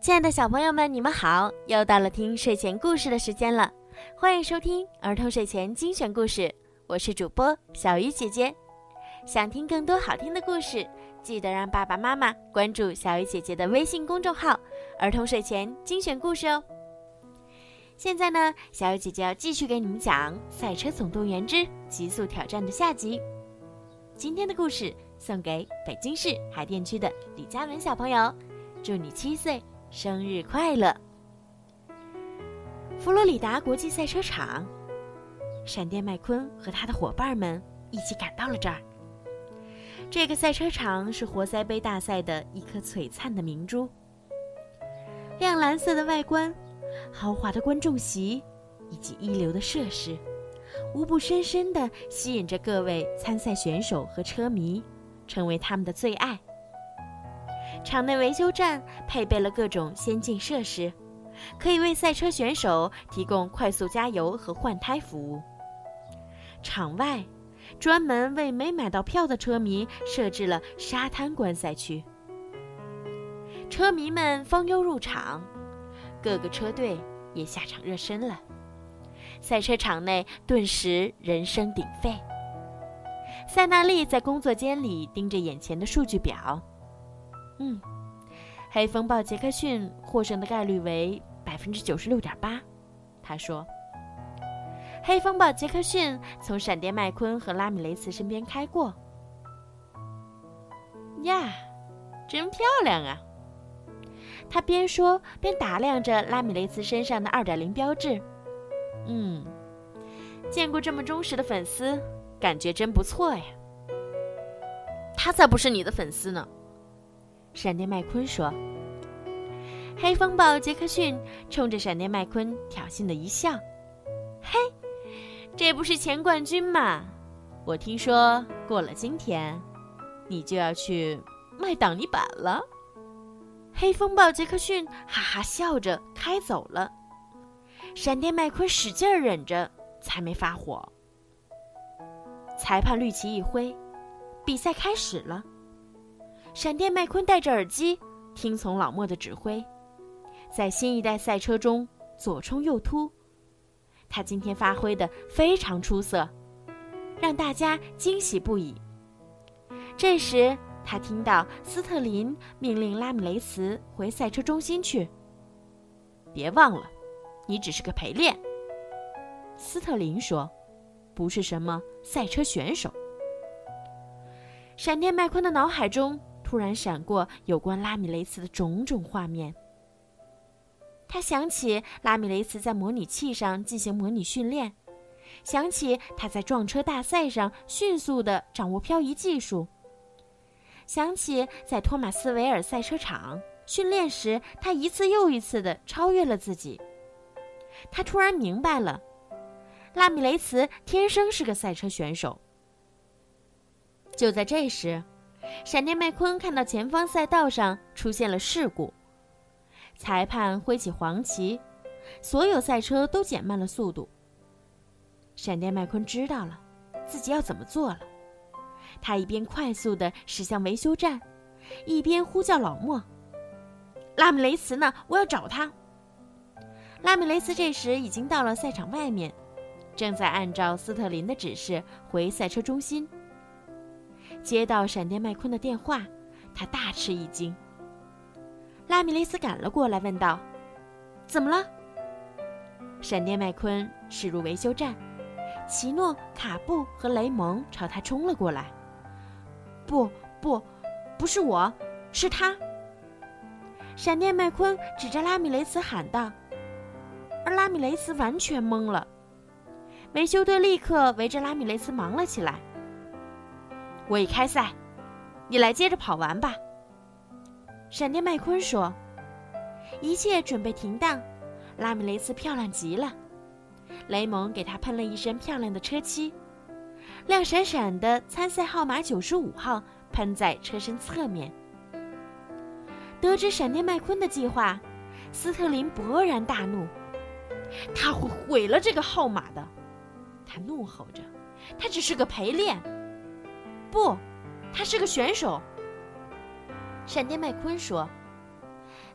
亲爱的小朋友们，你们好！又到了听睡前故事的时间了，欢迎收听儿童睡前精选故事，我是主播小鱼姐姐。想听更多好听的故事，记得让爸爸妈妈关注小鱼姐姐的微信公众号“儿童睡前精选故事”哦。现在呢，小鱼姐姐要继续给你们讲《赛车总动员之极速挑战》的下集。今天的故事送给北京市海淀区的李佳文小朋友，祝你七岁！生日快乐！佛罗里达国际赛车场，闪电麦昆和他的伙伴们一起赶到了这儿。这个赛车场是活塞杯大赛的一颗璀璨的明珠。亮蓝色的外观、豪华的观众席以及一流的设施，无不深深地吸引着各位参赛选手和车迷，成为他们的最爱。场内维修站配备了各种先进设施，可以为赛车选手提供快速加油和换胎服务。场外，专门为没买到票的车迷设置了沙滩观赛区。车迷们蜂拥入场，各个车队也下场热身了。赛车场内顿时人声鼎沸。塞纳利在工作间里盯着眼前的数据表。嗯，黑风暴杰克逊获胜的概率为百分之九十六点八。他说：“黑风暴杰克逊从闪电麦昆和拉米雷茨身边开过。呀，真漂亮啊！”他边说边打量着拉米雷茨身上的二点零标志。嗯，见过这么忠实的粉丝，感觉真不错呀。他才不是你的粉丝呢。闪电麦昆说：“黑风暴杰克逊冲着闪电麦昆挑衅的一笑，嘿，这不是前冠军吗？我听说过了今天，你就要去卖挡泥板了。”黑风暴杰克逊哈哈笑着开走了。闪电麦昆使劲忍着，才没发火。裁判绿旗一挥，比赛开始了。闪电麦昆戴着耳机，听从老莫的指挥，在新一代赛车中左冲右突。他今天发挥的非常出色，让大家惊喜不已。这时，他听到斯特林命令拉米雷茨回赛车中心去。别忘了，你只是个陪练。斯特林说：“不是什么赛车选手。”闪电麦昆的脑海中。突然闪过有关拉米雷茨的种种画面。他想起拉米雷茨在模拟器上进行模拟训练，想起他在撞车大赛上迅速地掌握漂移技术，想起在托马斯维尔赛车场训练时，他一次又一次地超越了自己。他突然明白了，拉米雷茨天生是个赛车选手。就在这时。闪电麦昆看到前方赛道上出现了事故，裁判挥起黄旗，所有赛车都减慢了速度。闪电麦昆知道了自己要怎么做了，他一边快速地驶向维修站，一边呼叫老莫：“拉米雷茨呢？我要找他。”拉米雷茨这时已经到了赛场外面，正在按照斯特林的指示回赛车中心。接到闪电麦昆的电话，他大吃一惊。拉米雷斯赶了过来，问道：“怎么了？”闪电麦昆驶入维修站，奇诺、卡布和雷蒙朝他冲了过来。“不，不，不是我，是他！”闪电麦昆指着拉米雷斯喊道。而拉米雷斯完全懵了。维修队立刻围着拉米雷斯忙了起来。我已开赛，你来接着跑完吧。”闪电麦昆说。一切准备停当，拉米雷斯漂亮极了。雷蒙给他喷了一身漂亮的车漆，亮闪闪的参赛号码九十五号喷在车身侧面。得知闪电麦昆的计划，斯特林勃然大怒：“他会毁了这个号码的！”他怒吼着：“他只是个陪练。”不，他是个选手。闪电麦昆说：“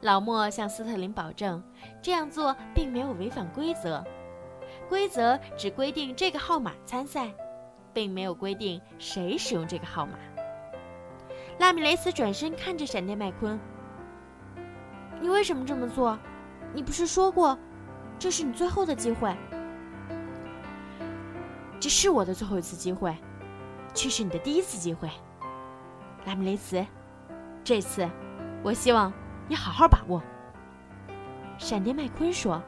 老莫向斯特林保证，这样做并没有违反规则，规则只规定这个号码参赛，并没有规定谁使用这个号码。拉米雷斯转身看着闪电麦昆：“你为什么这么做？你不是说过，这是你最后的机会？这是我的最后一次机会，却是你的第一次机会。拉米雷斯，这次，我希望你好好把握。”闪电麦昆说。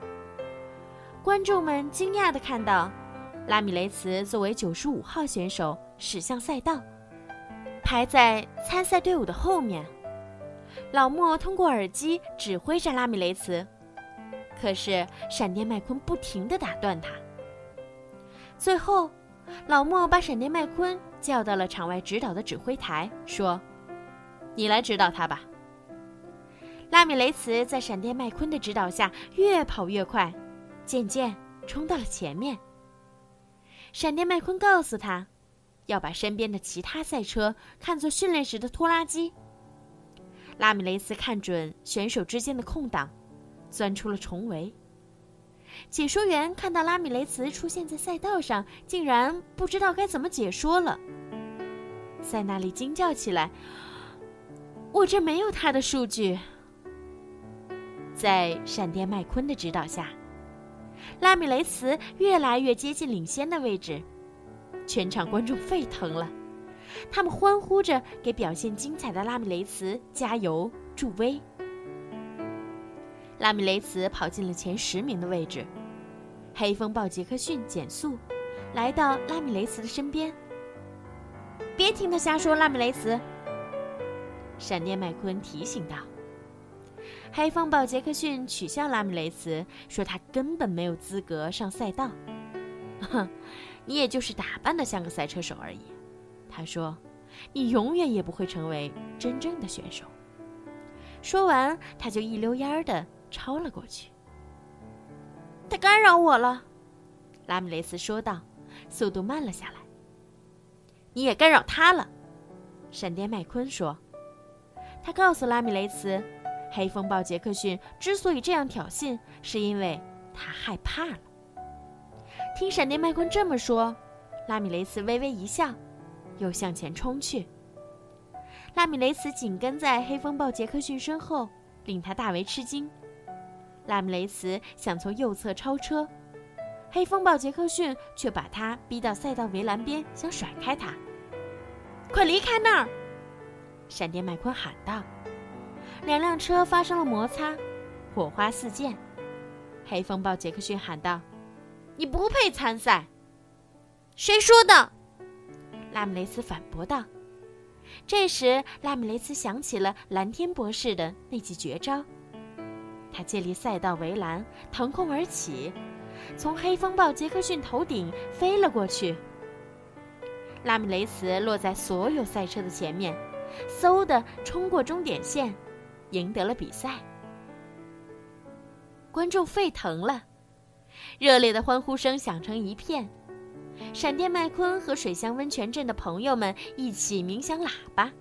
观众们惊讶地看到，拉米雷茨作为九十五号选手驶向赛道。排在参赛队伍的后面，老莫通过耳机指挥着拉米雷茨，可是闪电麦昆不停地打断他。最后，老莫把闪电麦昆叫到了场外指导的指挥台，说：“你来指导他吧。”拉米雷茨在闪电麦昆的指导下越跑越快，渐渐冲到了前面。闪电麦昆告诉他。要把身边的其他赛车看作训练时的拖拉机。拉米雷斯看准选手之间的空档，钻出了重围。解说员看到拉米雷茨出现在赛道上，竟然不知道该怎么解说了。塞纳利惊叫起来：“我这没有他的数据。”在闪电麦昆的指导下，拉米雷茨越来越接近领先的位置。全场观众沸腾了，他们欢呼着给表现精彩的拉米雷茨加油助威。拉米雷茨跑进了前十名的位置，黑风暴杰克逊减速，来到拉米雷茨的身边。别听他瞎说，拉米雷茨。闪电麦昆提醒道。黑风暴杰克逊取笑拉米雷茨，说他根本没有资格上赛道。哼。你也就是打扮的像个赛车手而已，他说：“你永远也不会成为真正的选手。”说完，他就一溜烟儿的超了过去。他干扰我了，拉米雷斯说道，速度慢了下来。你也干扰他了，闪电麦昆说。他告诉拉米雷斯，黑风暴杰克逊之所以这样挑衅，是因为他害怕了。听闪电麦昆这么说，拉米雷斯微微一笑，又向前冲去。拉米雷斯紧跟在黑风暴杰克逊身后，令他大为吃惊。拉姆雷茨想从右侧超车，黑风暴杰克逊却把他逼到赛道围栏边，想甩开他。快离开那儿！闪电麦昆喊道。两辆车发生了摩擦，火花四溅。黑风暴杰克逊喊道。你不配参赛。谁说的？拉姆雷斯反驳道。这时，拉姆雷斯想起了蓝天博士的那记绝招，他借力赛道围栏，腾空而起，从黑风暴杰克逊头顶飞了过去。拉米雷斯落在所有赛车的前面，嗖的冲过终点线，赢得了比赛。观众沸腾了。热烈的欢呼声响成一片，闪电麦昆和水乡温泉镇的朋友们一起鸣响喇叭，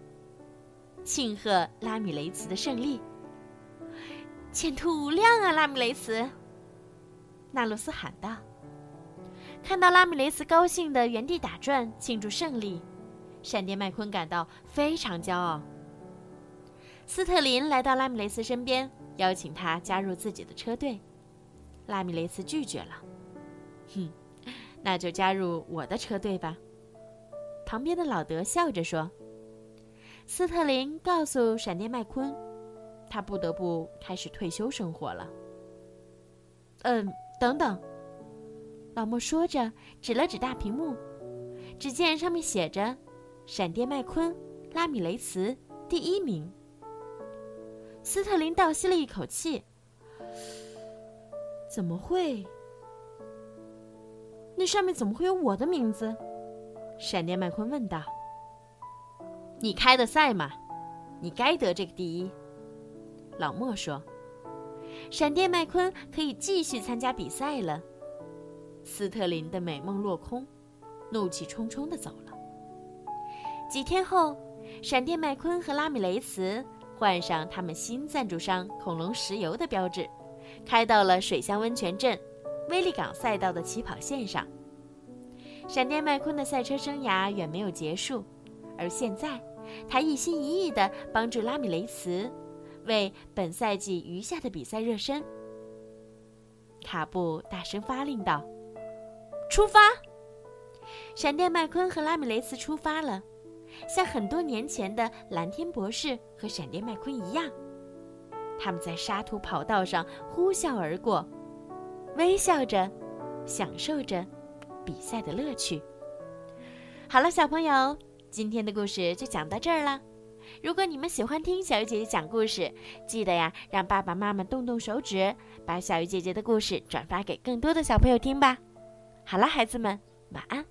庆贺拉米雷茨的胜利。前途无量啊，拉米雷茨！纳洛斯喊道。看到拉米雷茨高兴的原地打转庆祝胜利，闪电麦昆感到非常骄傲。斯特林来到拉米雷斯身边，邀请他加入自己的车队。拉米雷斯拒绝了，哼，那就加入我的车队吧。旁边的老德笑着说：“斯特林告诉闪电麦昆，他不得不开始退休生活了。”嗯，等等，老莫说着，指了指大屏幕，只见上面写着：“闪电麦昆，拉米雷茨第一名。”斯特林倒吸了一口气。怎么会？那上面怎么会有我的名字？闪电麦昆问道。“你开的赛嘛，你该得这个第一。”老莫说。“闪电麦昆可以继续参加比赛了。”斯特林的美梦落空，怒气冲冲的走了。几天后，闪电麦昆和拉米雷茨换上他们新赞助商恐龙石油的标志，开到了水乡温泉镇威利港赛道的起跑线上。闪电麦昆的赛车生涯远没有结束，而现在，他一心一意地帮助拉米雷茨为本赛季余下的比赛热身。卡布大声发令道：“出发！”闪电麦昆和拉米雷茨出发了，像很多年前的蓝天博士和闪电麦昆一样，他们在沙土跑道上呼啸而过，微笑着，享受着。比赛的乐趣。好了，小朋友，今天的故事就讲到这儿了。如果你们喜欢听小鱼姐姐讲故事，记得呀，让爸爸妈妈动动手指，把小鱼姐姐的故事转发给更多的小朋友听吧。好了，孩子们，晚安。